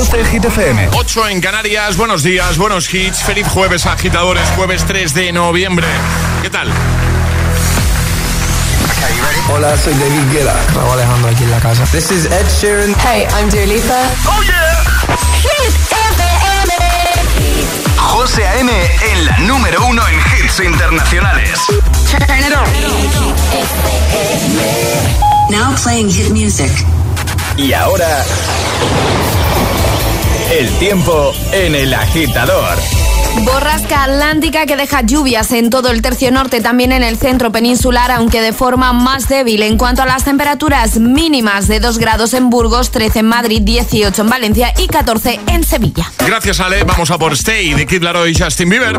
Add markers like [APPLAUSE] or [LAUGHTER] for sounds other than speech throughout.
12 Hit FM. 8 en Canarias. Buenos días, buenos hits. Feliz jueves, agitadores. Jueves 3 de noviembre. ¿Qué tal? Hola, soy David Guetta. Raúl Alejandro aquí en la casa. This is Ed Sheeran. Hey, I'm Dua Lipa. ¡Oh, yeah! Hit FM. José A.M. en la número uno en hits internacionales. Turn it on. Now playing hit music. Y ahora... El tiempo en el agitador. Borrasca atlántica que deja lluvias en todo el tercio norte, también en el centro peninsular, aunque de forma más débil. En cuanto a las temperaturas mínimas de 2 grados en Burgos, 13 en Madrid, 18 en Valencia y 14 en Sevilla. Gracias, Ale. Vamos a por Stay de Kid Laroi y Justin Bieber.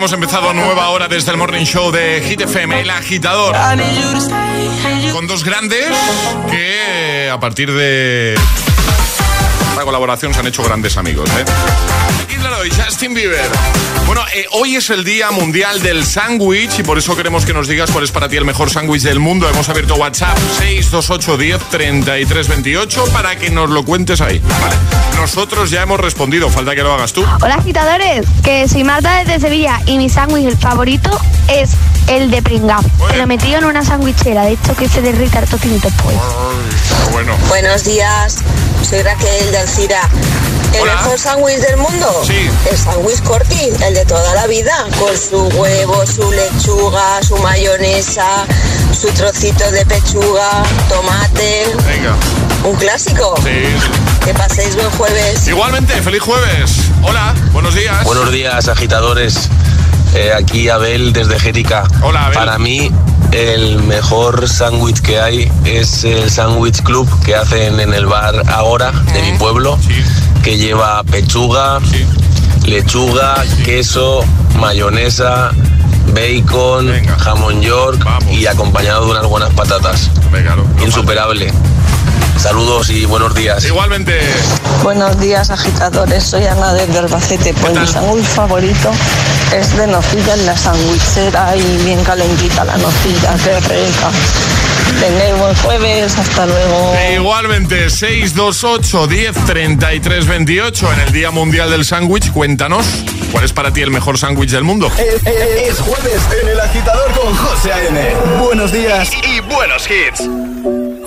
hemos empezado nueva hora desde el Morning Show de Hit FM, El Agitador. Con dos grandes que a partir de esta colaboración se han hecho grandes amigos. ¿eh? Laroi, Justin Bieber. Bueno, eh, hoy es el Día Mundial del Sándwich y por eso queremos que nos digas cuál es para ti el mejor sándwich del mundo. Hemos abierto WhatsApp 628 10 33 28 para que nos lo cuentes ahí. ¿vale? Nosotros ya hemos respondido, falta que lo hagas tú. Hola agitadores, que soy Marta desde Sevilla y mi sándwich favorito es el de pringao. Bueno. Lo metí en una sandwichera, de hecho que se derrita el tocinito pues. Ay, Bueno, Buenos días, soy Raquel de Alcira. ¿El Hola. mejor sándwich del mundo? Sí. El sándwich Corti, el de toda la vida, con su huevo, su lechuga, su mayonesa, su trocito de pechuga, tomate, venga. un clásico. Sí. Que paséis buen jueves. Igualmente, feliz jueves. Hola, buenos días. Buenos días, agitadores. Eh, aquí Abel desde Jerica. Hola, Abel. Para mí, el mejor sándwich que hay es el sándwich club que hacen en el bar Ahora de mi pueblo, que lleva pechuga, lechuga, queso, mayonesa, bacon, Venga. jamón york Vamos. y acompañado de unas buenas patatas. Venga, Insuperable. Saludos y buenos días. Igualmente. Buenos días, agitadores. Soy Ana desde Albacete. Pues mi sándwich favorito es de nocilla en la sandwichera y bien calentita la nocilla. ¡Qué rica! Tengáis buen jueves. Hasta luego. Igualmente, 628 10 33 28 en el Día Mundial del Sándwich. Cuéntanos, ¿cuál es para ti el mejor sándwich del mundo? Es, es- es jueves en el agitador con José A.M. Buenos días y buenos hits.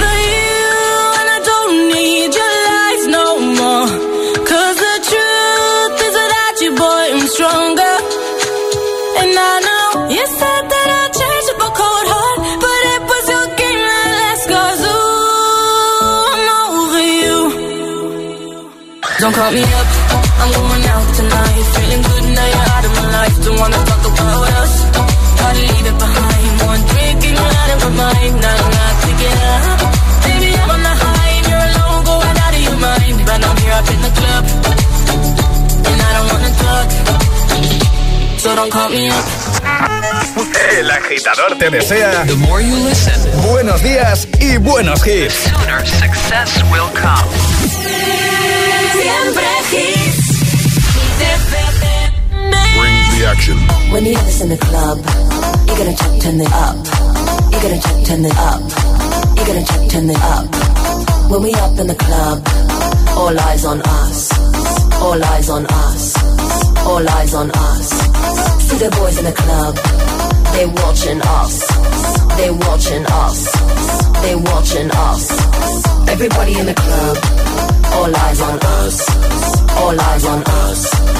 over you, and I don't need your lies no more. 'Cause the truth is you, boy, I'm stronger. And I know you said that I'd change cold heart, but it was your game that ooh, I'm over you. Don't call me up, I'm going out tonight. Feeling good now wanna talk about us. Gotta leave it behind. One drink and you're out of my mind. Not not to get up. Baby, I'm on the high and you're alone, going out of your mind. But I'm here up in the club, and I don't wanna talk. So don't call me up. El agitador te desea The more you listen, buenos días y buenos hits. sooner success will come. Siempre hits. When you have this in the club, you're gonna check, turn it up. You're gonna check, turn it up. You're gonna check, turn it up. When we up in the club, all eyes on us. All eyes on us. All eyes on us. See the boys in the club, they watching us. They watching us. They watching us. Everybody in the club, all eyes on us. All eyes on us.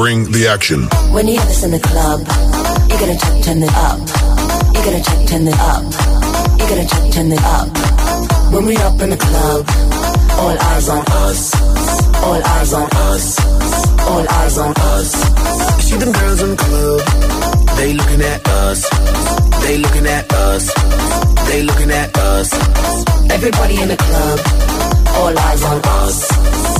Bring the action. When you have this in the club, you gotta check, turn it up. You gotta check, turn it up. You gotta check, turn it up. When we up in the club, all eyes on us. All eyes on us. All eyes on us. See them girls in the club. They looking at us. They looking at us. They looking at us. Everybody in the club, all eyes on us.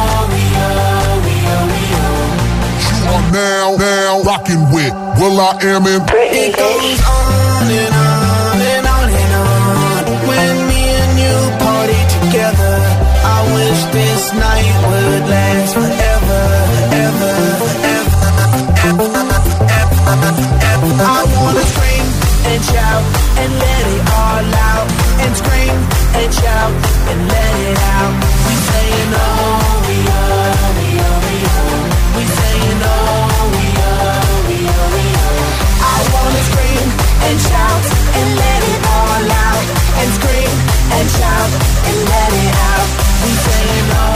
now, now rocking with Will I Am in It goes on and on and on and on. When me and you party together, I wish this night would last forever, ever, ever, ever, ever. I wanna scream and shout and let it all out. And scream and shout and let it out. We saying oh, wanna scream and shout and let it all out. And scream and shout and let it out. We saying oh,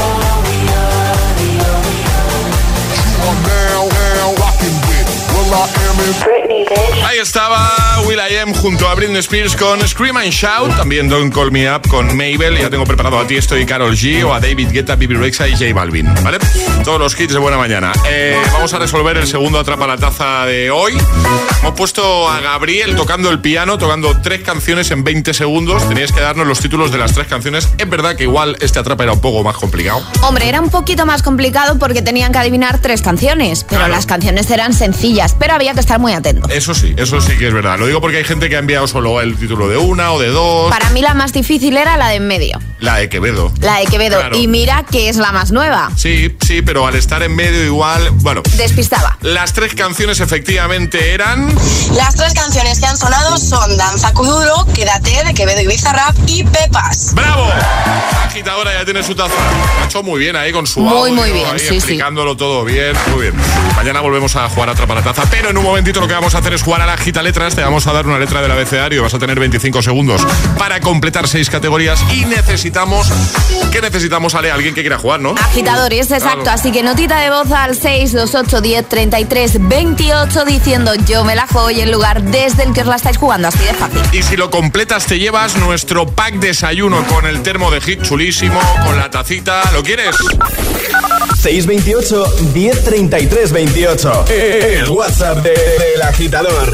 we oh, we oh, we oh. You are now, now rocking with Will I Am in Ahí estaba Will I Am junto a Britney Spears con Scream and Shout. También Don't Call Me Up con Mabel. Ya tengo preparado a ti esto y Carol G. O a David Guetta, Bibi Rexa y J Balvin. ¿Vale? Todos los hits de buena mañana. Eh, vamos a resolver el segundo Atrapa la Taza de hoy. Hemos puesto a Gabriel tocando el piano, tocando tres canciones en 20 segundos. Teníais que darnos los títulos de las tres canciones. Es verdad que igual este Atrapa era un poco más complicado. Hombre, era un poquito más complicado porque tenían que adivinar tres canciones, pero Claro. las canciones eran sencillas, pero había que estar muy atento. Eso sí, eso sí que es verdad. Lo digo porque hay gente que ha enviado solo el título de una o de dos. Para mí la más difícil era la de en medio, La de Quevedo. la de Quevedo. Claro. Y mira que es la más nueva. Sí, sí, pero al estar en medio igual, bueno. Despistaba. Las tres canciones efectivamente eran... Las tres canciones que han sonado son Danza Kuduro, Quédate de Quevedo y Bizarrap y Pepas. ¡Bravo! La agitadora ya tiene su taza. Ha hecho muy bien ahí con su Muy, audio, muy bien, ahí sí, sí. explicándolo todo bien, muy bien. Mañana volvemos a jugar a Atrapa la Taza, pero en un momentito lo que vamos a hacer es jugar a la gita letras. Te vamos a dar una letra del abecedario, vas a tener 25 segundos para completar seis categorías y necesitamos... ¿Qué necesitamos, Ale? Alguien que quiera jugar, ¿no? Agitadores, exacto. Claro. Así que notita de voz al 628 10 33 28 diciendo yo me la juego y el lugar desde el que os la estáis jugando. Así de fácil. Y si lo completas te llevas nuestro pack desayuno con el termo de hit chulísimo, con la tacita. ¿Lo quieres? 628 1033 28. El WhatsApp de- del agitador.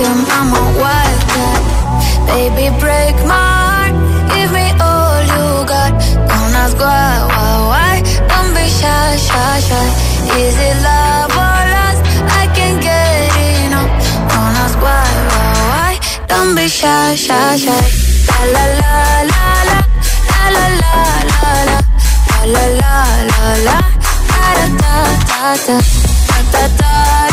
Fuck him, I'm a wildcat. Baby, break my heart. Give me all you got. Don't ask why, why, why. Don't be shy, shy, shy. Is it love or lust? I can't get enough. Don't ask why, why, why. Don't be shy, shy, shy. La la la la la, la la la la la, la la la la. Da da da da, da da da da,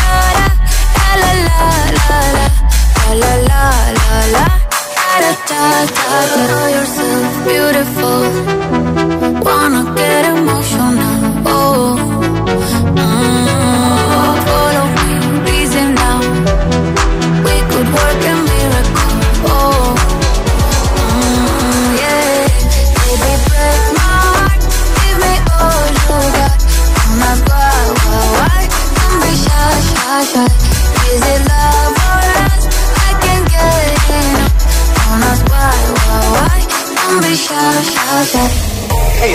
shot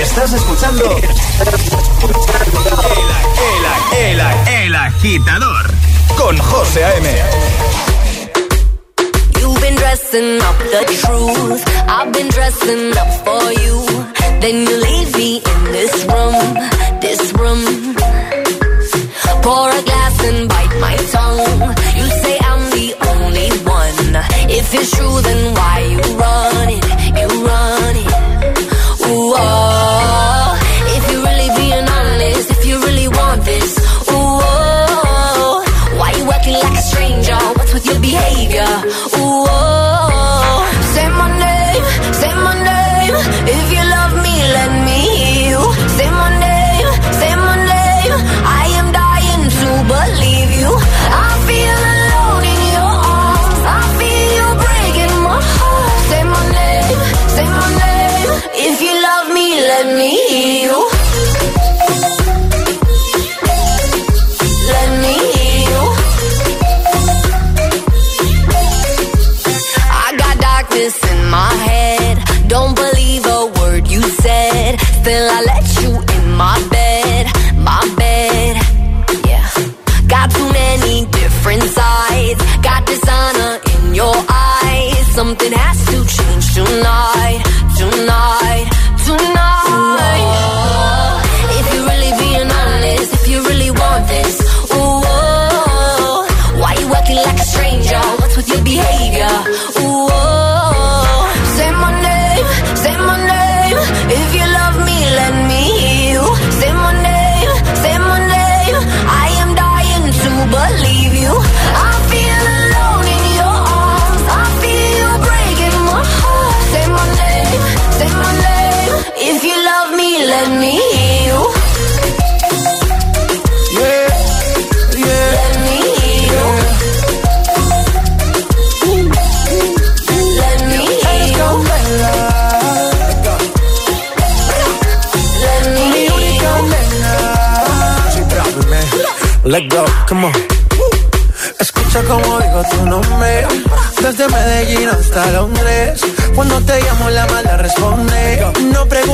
Estás escuchando el, agitador con José You've been dressing up the truth. I've been dressing up for you. Then you leave me in this room, this room. Pour a glass and bite my tongue. You say I'm the only one. If it's true, then why you run it? You run it. Ooh, oh. If you're really being honest, if you really want this, ooh, oh. Why you acting like a stranger? What's with your behavior? Said. Still,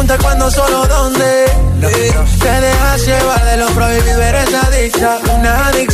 pregunta cuándo, solo dónde. Te dejas llevar de lo prohibido, eres adicta. Una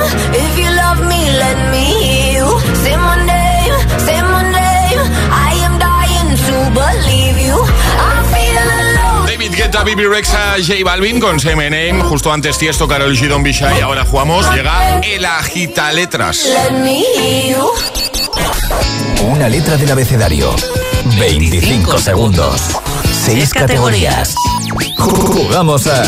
If you love me, let me hear you. Say my name, say my name. I am dying to believe you. I feel alone. David Guetta, Bibi Rexa, J Balvin con Same Name. Justo antes Tiesto, Karol G, Don Bishai. Ahora jugamos. Llega el agita letras. Let me hear you. Una letra del abecedario. 25 segundos. 6 categorías. Jugamos a.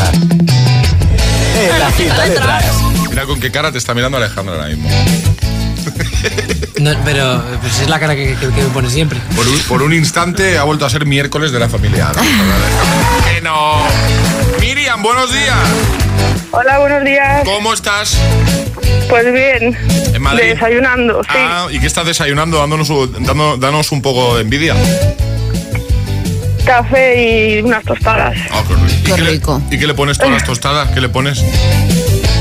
El agita letras. Mira con qué cara te está mirando Alejandro ahora mismo. No, pero pues es la cara que, que- que me pone siempre. Por un, por un instante ha vuelto a ser miércoles de la familia. ¿no? Que no. Miriam, buenos días. Hola, buenos días. ¿Cómo estás? Pues bien. ¿En Madrid? Desayunando, sí. Ah, ¿y qué estás desayunando? Dándonos, dando- danos un poco de envidia. Café y unas tostadas. Ah, qué rico. ¿Y qué le- ¿Y qué le pones todas las tostadas? ¿Qué le pones?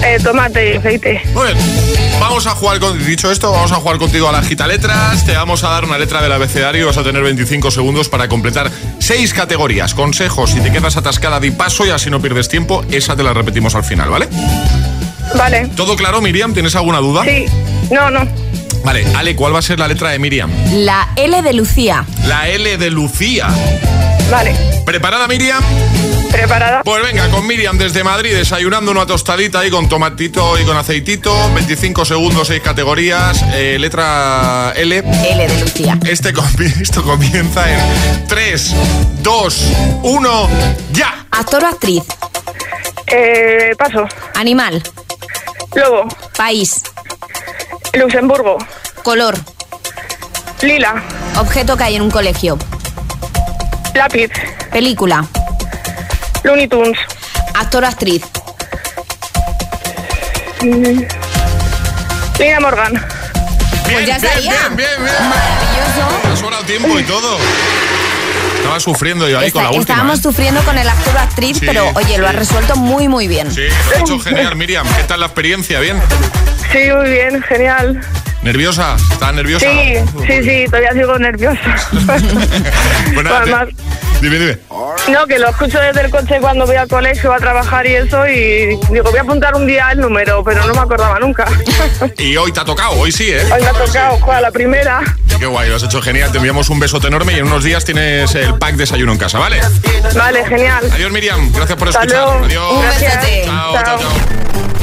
Eh, tomate y aceite. Muy bien. Vamos a jugar con. Dicho esto, vamos a jugar contigo a la gita letras. Te vamos a dar una letra del abecedario y vas a tener 25 segundos para completar seis categorías. Consejos, si te quedas atascada, di paso y así no pierdes tiempo. Esa te la repetimos al final, ¿vale? Vale. ¿Todo claro, Miriam? ¿Tienes alguna duda? Sí. No, no. Vale, Ale, ¿cuál va a ser la letra de Miriam? La L de Lucía. La L de Lucía. Vale. ¿Preparada, Miriam? Preparada. Pues venga, con Miriam desde Madrid, desayunando una tostadita ahí con tomatito y con aceitito. 25 segundos, 6 categorías. eh, letra L. L de Lucía. Este comi- [LAUGHS] esto comienza en 3, 2, 1, ya. Actor o actriz. Eh, paso. Animal. Lobo. País. Luxemburgo. Color. Lila. Objeto que hay en un colegio. Lápiz. Película. Looney Tunes. actor o actriz. Lina Morgan. Pues ya bien, estaría. bien, bien, bien. Maravilloso. Ha sobrado tiempo y todo. Estaba sufriendo yo ahí con la última. estábamos ¿eh? sufriendo con el actor o actriz, Sí. pero oye, lo has resuelto muy, muy bien. Sí, lo has hecho genial, Miriam. ¿Qué tal la experiencia? ¿Bien? Sí, muy bien, genial. ¿Nerviosa? ¿Estás nerviosa? Sí, sí, sí, todavía sigo nerviosa. [LAUGHS] Además, Dime, dime. no, que lo escucho desde el coche cuando voy al colegio a trabajar y eso, y digo, voy a apuntar un día el número, pero no me acordaba nunca. Y hoy te ha tocado, hoy sí, ¿eh? Hoy me ha tocado, joder, la primera. Qué guay, lo has hecho genial. Te enviamos un besote enorme y en unos días tienes el pack desayuno en casa, ¿vale? Vale, genial. Adiós, Miriam. Gracias por Hasta escuchar. luego. Adiós. Un Chao. chao, chao.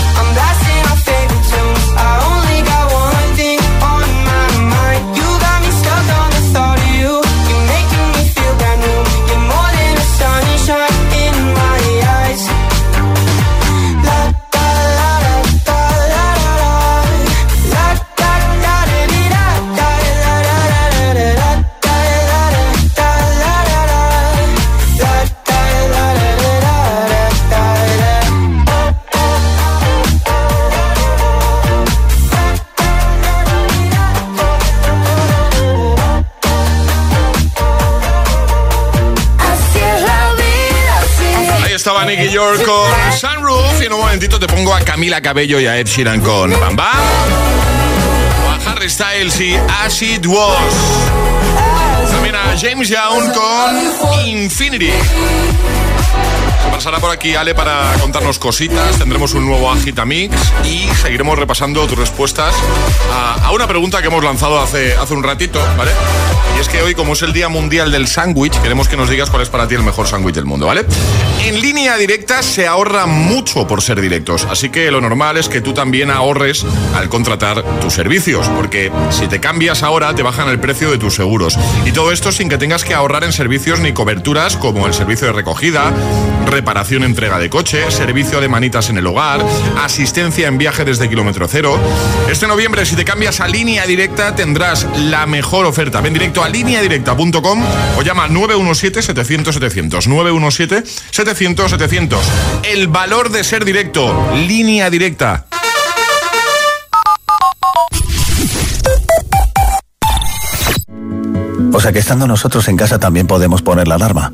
Nicky York con Sunroof y en un momentito te pongo a Camila Cabello y a Ed Sheeran con Bam Bam. O a Harry Styles y As It Was. También a James Young con Infinity. Pasará por aquí Ale para contarnos cositas, tendremos un nuevo Agitamix y seguiremos repasando tus respuestas a, una pregunta que hemos lanzado hace, hace un ratito, ¿vale? Y es que hoy, como es el Día Mundial del Sándwich, queremos que nos digas cuál es para ti el mejor sándwich del mundo, ¿vale? En línea directa se ahorra mucho por ser directos, así que lo normal es que tú también ahorres al contratar tus servicios, porque si te cambias ahora te bajan el precio de tus seguros. Y todo esto sin que tengas que ahorrar en servicios ni coberturas como el servicio de recogida, reparación entrega de coche, servicio de manitas en el hogar, asistencia en viaje desde kilómetro cero. Este noviembre, si te cambias a línea directa, tendrás la mejor oferta. Ven directo a lineadirecta.com o llama 917-700-700. 917-700-700. El valor de ser directo. Línea directa. O sea que estando nosotros en casa también podemos poner la alarma.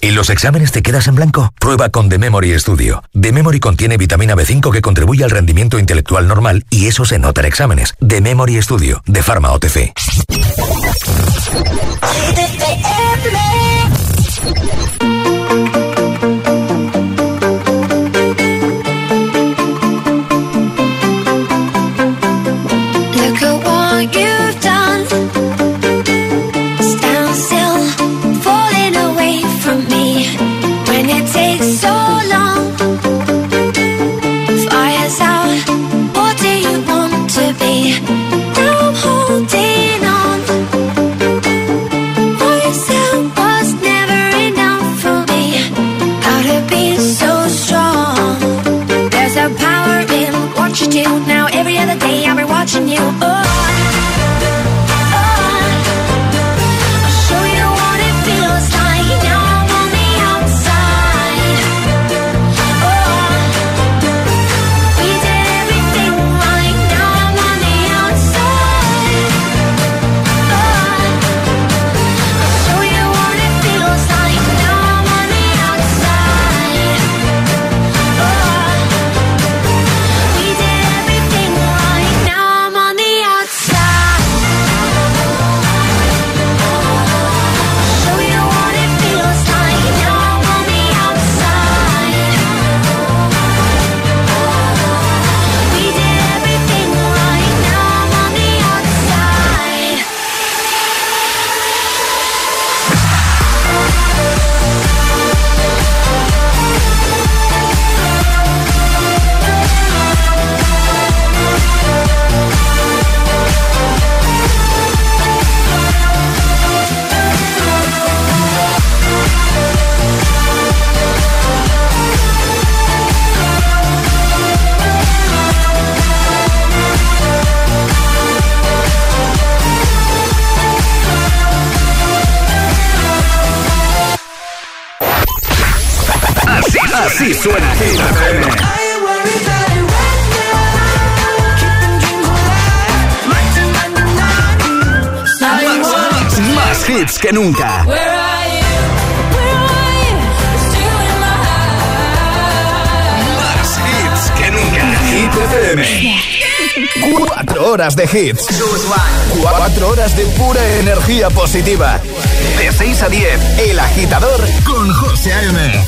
¿Y los exámenes te quedas en blanco? Prueba con The Memory Studio. The Memory contiene vitamina B5 que contribuye al rendimiento intelectual normal y eso se nota en exámenes. The Memory Studio, de Pharma OTC. Nunca. Más hits que nunca. Hit FM. Cuatro horas de hits. Cuatro horas de pura energía positiva. De 6 a 10, El Agitador con José A.M.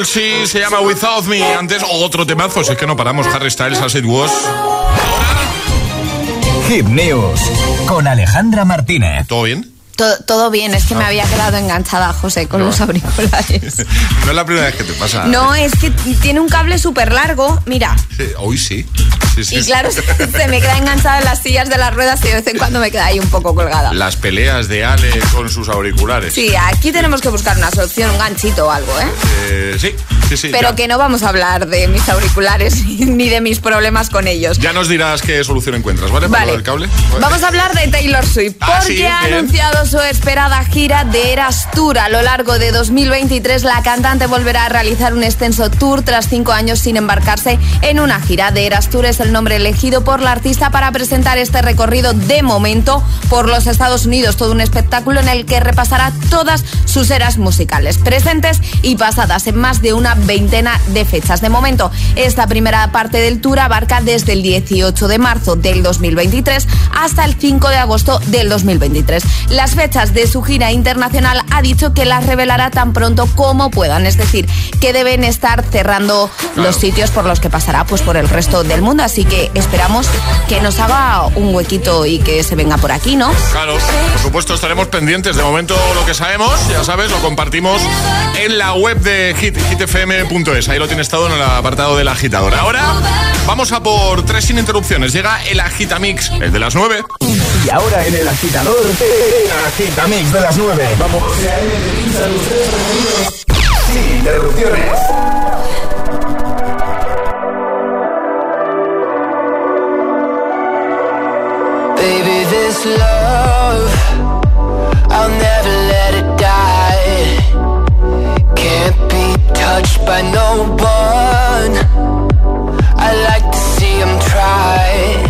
Halsey se llama Without Me. Antes otro temazo, si es que no paramos. Harry Styles, As It Was. Hit News con Alejandra Martínez. ¿Todo bien? To- todo bien, es que me había quedado enganchada, José, con los auriculares. [LAUGHS] No es la primera vez que te pasa. No, es que tiene un cable súper largo, mira. Sí, Hoy sí. Sí, sí, Y sí. claro, [LAUGHS] se me queda enganchada en las sillas de las ruedas y de vez en cuando me queda ahí un poco colgada. Las peleas de Ale con sus auriculares. Sí, aquí tenemos que buscar una solución, un ganchito o algo, ¿eh? Eh, sí, sí, sí. Pero ya. que no vamos a hablar de mis auriculares [LAUGHS] ni de mis problemas con ellos. Ya nos dirás qué solución encuentras, ¿vale? Para Vale. del cable. Vamos a hablar de Taylor Swift Ah, porque sí, ha anunciado su esperada gira de Eras Tour. A lo largo de 2023 la cantante volverá a realizar un extenso tour tras cinco años sin embarcarse en una gira. De Eras Tour es el nombre elegido por la artista para presentar este recorrido de momento por los Estados Unidos. Todo un espectáculo en el que repasará todas sus eras musicales, presentes y pasadas en más de una veintena de fechas. De momento, esta primera parte del tour abarca desde el 18 de marzo del 2023 hasta el 5 de agosto del 2023. Las fechas de su gira internacional ha dicho que las revelará tan pronto como puedan, es decir, que deben estar cerrando los sitios por los que pasará pues por el resto del mundo, así que esperamos que nos haga un huequito y que se venga por aquí, ¿no? Claro, por supuesto estaremos pendientes. De momento lo que sabemos, ya sabes, lo compartimos en la web de hit, hitfm.es. Ahí lo tienes todo en el apartado del agitador. Ahora vamos a por tres sin interrupciones. Llega el agitamix, el de las nueve. Y ahora en el agitador, eh, el agitamix de las 9. Vamos. Sin interrupciones. Baby, this love, I'll never let it die. Can't be touched by no one. I like to see him try.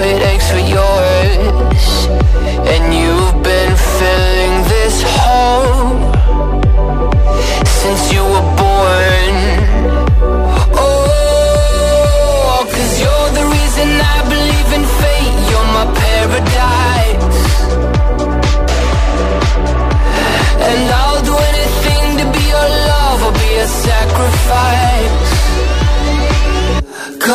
it aches for your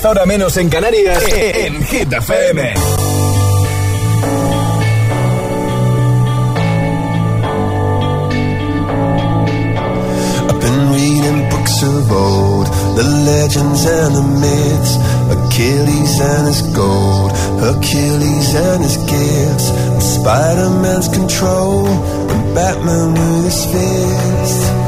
10 menos en Canarias e-, e-, en Hit FM. I've been reading books of old, the legends and the myths, Achilles and his gold, Hercules and his gifts, Spider-Man's control, and Batman with his fist.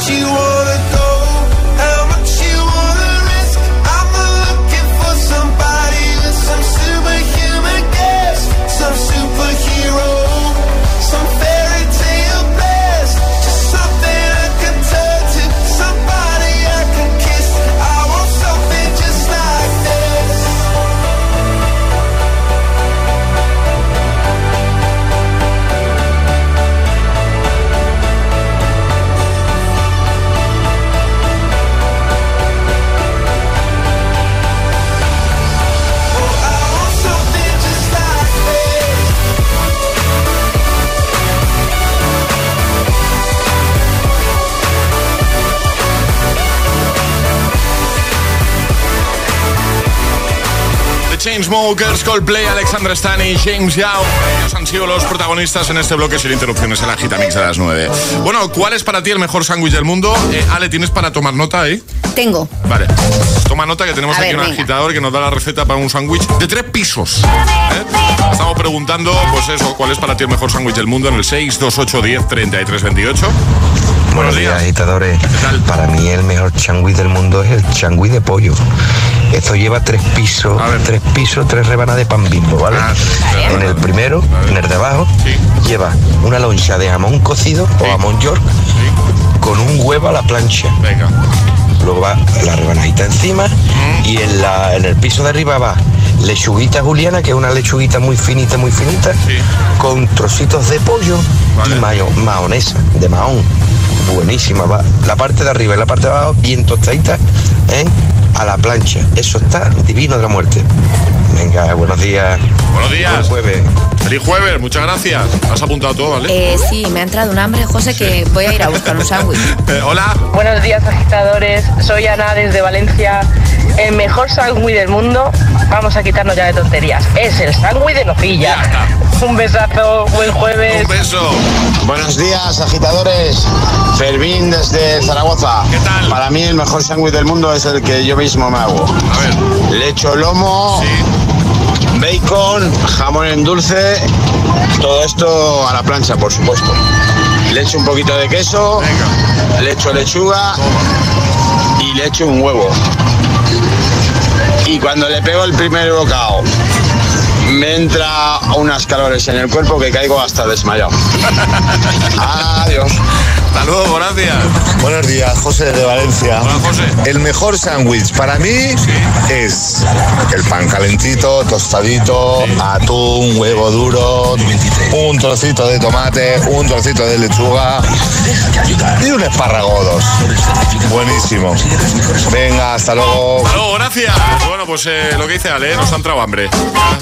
what you want. Chainsmokers, Coldplay, Alexandra Stan y James Yao. Ellos han sido los protagonistas en este bloque sin interrupciones en la gita mix de las 9. Bueno, ¿cuál es para ti el mejor sándwich del mundo? Eh, Ale, ¿tienes para tomar nota ahí? Tengo. Vale. Toma nota que tenemos aquí un agitador que nos da la receta para un sándwich de tres pisos. ¿eh? Estamos preguntando, pues eso, ¿cuál es para ti el mejor sándwich del mundo? En el 628 10 33 28. Buenos días, agitadores. Para mí el mejor changui del mundo es el changui de pollo. Esto lleva tres pisos, tres pisos, tres rebanas de pan bimbo, ¿vale? Ah, en el primero, en el de abajo, lleva una loncha de jamón cocido o jamón york con un huevo a la plancha. Venga. Luego va la rebanadita encima y en, la, en el piso de arriba va lechuguita juliana, que es una lechuguita muy finita, muy finita, con trocitos de pollo y mayo, mahonesa, de mahón buenísima. Va. La parte de arriba y la parte de abajo bien tostadita, ¿eh? A la plancha. Eso está divino de la muerte. Venga, buenos días. Buenos días. Feliz jueves. Feliz jueves, muchas gracias. Has apuntado todo, ¿vale? Eh, sí, me ha entrado un hambre, José, que voy a ir a buscar un sándwich. Eh, [LAUGHS] hola. Buenos días, agitadores. Soy Ana desde Valencia. El mejor sándwich del mundo, vamos a quitarnos ya de tonterías, es el sándwich de nocilla. Un besazo, buen jueves. Un beso. Buenos días, agitadores. Fermín desde Zaragoza. ¿Qué tal? Para mí el mejor sándwich del mundo es el que yo mismo me hago. A ver. Le echo lomo, bacon, jamón en dulce, todo esto a la plancha, por supuesto. Le echo un poquito de queso, le echo lechuga y le echo un huevo. Y cuando le pego el primer bocado, me entra unas calores en el cuerpo que caigo hasta desmayado. [LAUGHS] Adiós. Hasta luego, gracias. Buenos días, José de Valencia. Hola, José. El mejor sándwich para mí es el pan calentito, tostadito, atún, huevo duro, un trocito de tomate, un trocito de lechuga y un espárrago o dos. Buenísimo. Venga, hasta luego. Hasta luego, gracias. Bueno, pues eh, lo que dice Ale, nos ha entrado hambre.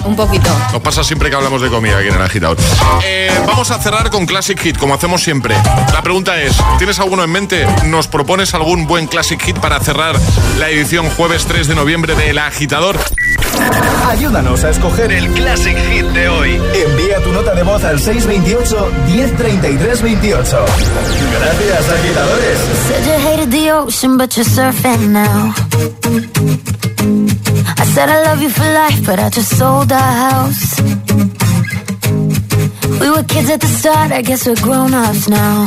Un poquito. Nos pasa siempre que hablamos de comida aquí en el agitador. Eh, vamos a cerrar con Classic Hit, como hacemos siempre. La pregunta es, ¿tienes alguno en mente? ¿Nos propones algún buen Classic Hit para cerrar la edición jueves 3 de noviembre de El Agitador? Ayúdanos a escoger el Classic Hit de hoy. Envía tu nota de voz al 628 1033 28. Gracias, agitadores. Said you hated the ocean, but you're surfing now. I said I love you for life, but I just sold our house. We were kids at the start, I guess we're grown ups now.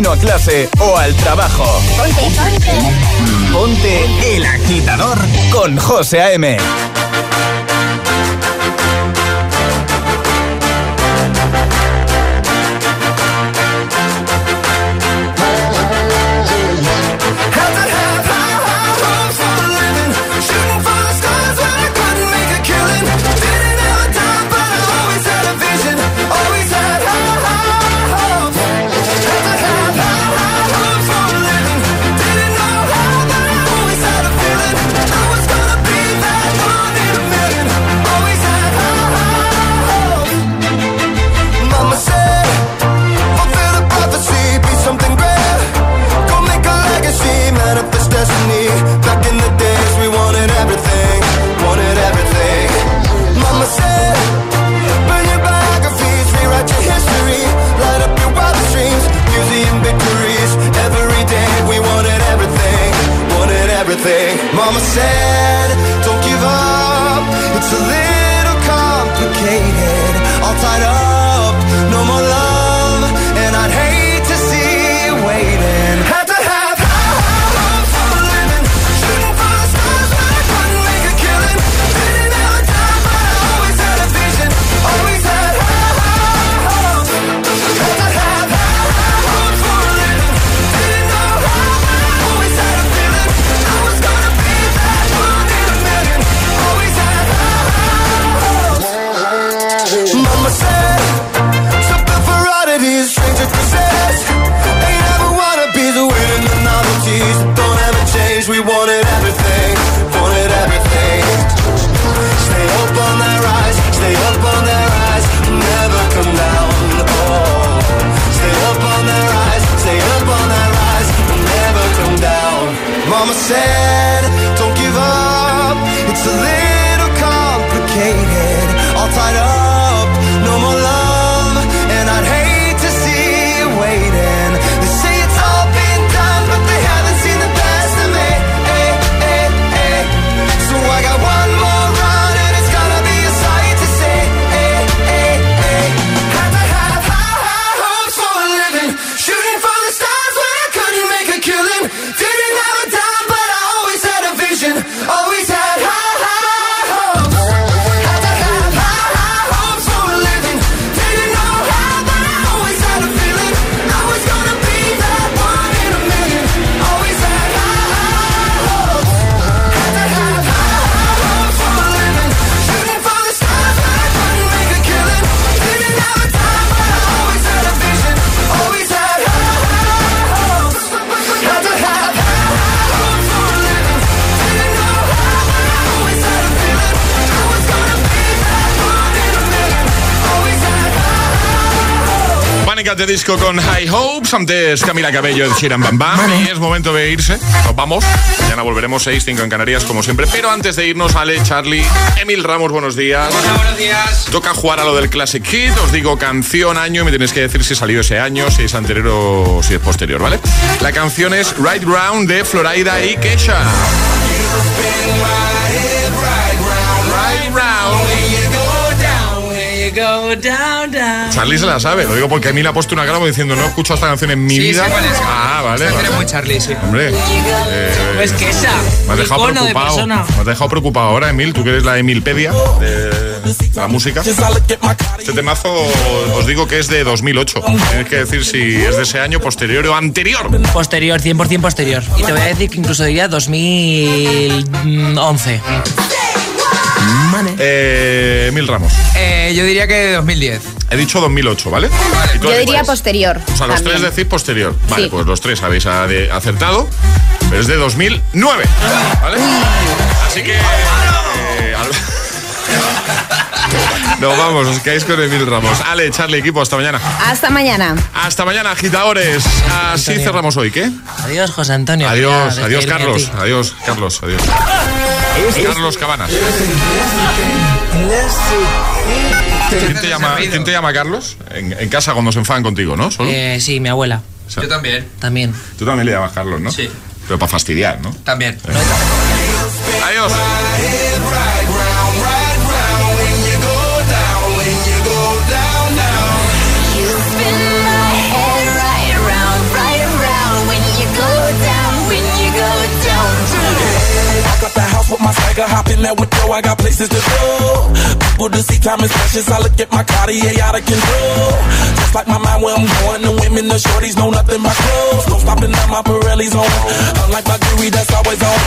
camino a clase o al trabajo. Ponte, ponte. Ponte el agitador con José A.M. de disco con High Hopes. Antes Camila Cabello de Shiran Bam Bam. Y es momento de irse. Nos vamos. Mañana volveremos 6, 5 en Canarias, como siempre. Pero antes de irnos, Ale, Charlie, Emil Ramos, buenos días. Hola, buenos días. Toca jugar a lo del Classic Hit. Os digo canción, año. Y me tenéis que decir si salió ese año, si es anterior o si es posterior, ¿vale? La canción es Right Round de Florida y Kesha. Charlie se la sabe, lo digo porque a mí le ha puesto una cara diciendo no escucho esta canción en mi vida. Ah, vale. Esta muy Charlie, sí. Hombre. Eh, pues que esa. Me has dejado preocupado. Me has dejado preocupado ahora, Emil. Tú que eres la Emilpedia de, la música. Este temazo os digo que es de 2008. Tienes que decir si es de ese año, posterior o anterior. Posterior, 100% posterior. Y te voy a decir que incluso diría 2011. Eh, Mil Ramos. Eh, yo diría que de 2010. He dicho 2008, ¿vale? Yo diría posterior. O sea, los tres decís posterior. Vale, pues los tres habéis acertado. Pero es de 2009. ¿Vale? Así que. Eh, [LAUGHS] Nos vamos, os quedáis con Emil Ramos. Ale, Charlie, equipo, hasta mañana. Hasta mañana. Hasta mañana, agitadores. Así cerramos hoy, ¿qué? Adiós, José Antonio. Adiós, adiós, Carlos. Adiós, Carlos, adiós. Carlos Cabanas. ¿Quién te llama, ¿quién te llama Carlos? En, casa cuando se enfadan contigo, ¿no? Eh, sí, mi abuela. Yo también. También. Tú también le llamas Carlos, ¿no? Sí. Pero para fastidiar, ¿no? También. Adiós. In that window, I got places to go. People to see, time is precious. I look at my Cartier out of control. Just like my mind where I'm going, the women, the shorties know nothing but clothes. No stopping at my Pirelli's on. Unlike my jewelry, that's always on.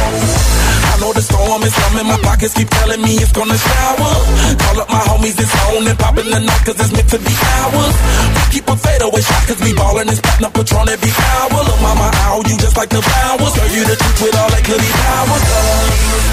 I know the storm is coming, my pockets keep telling me it's gonna shower. Call up my homies, it's on and popping the night, cause it's meant to be ours. We keep a fadeaway shot, cause we ballin' and spittin' up Patron every hour. Look, mama, ow, you just like the flowers. Serve you the truth with all that goody powers. Spin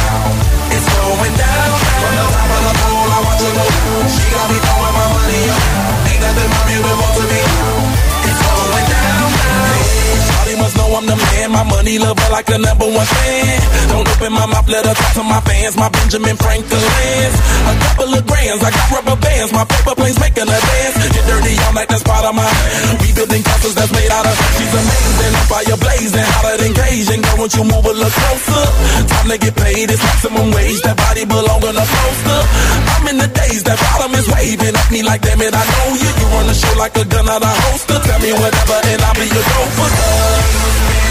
I'm the. Money lover like the number one fan. Don't open my mouth, let her talk to my fans. My Benjamin Franklin's. A couple of grands, I got rubber bands. My paper planes making a dance. Get dirty, I'm like that's part of my. We building castles that's made out of. She's amazing, fire blazing, hotter than Cajun. Girl, won't you move a little closer? Time to get paid, it's maximum wage. That body belong on a poster. I'm in the days, that bottom is waving at me like, damn it, I know you. You run the show like a gun out of holster. Tell me whatever, and I'll be your gopher.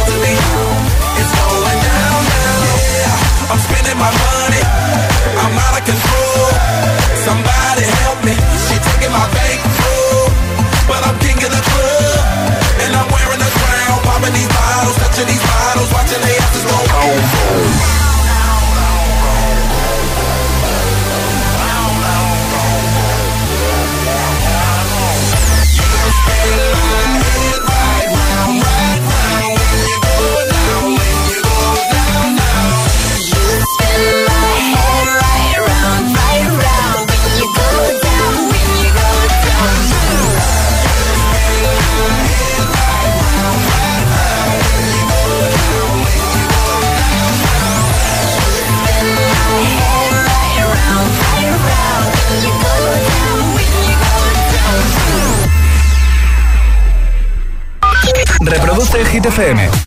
I'm spending my money. I'm out of control. Somebody help me. She taking my bankroll, but I'm king of the club, and I'm wearing a crown. Popping these bottles, touching these 12 GTFM.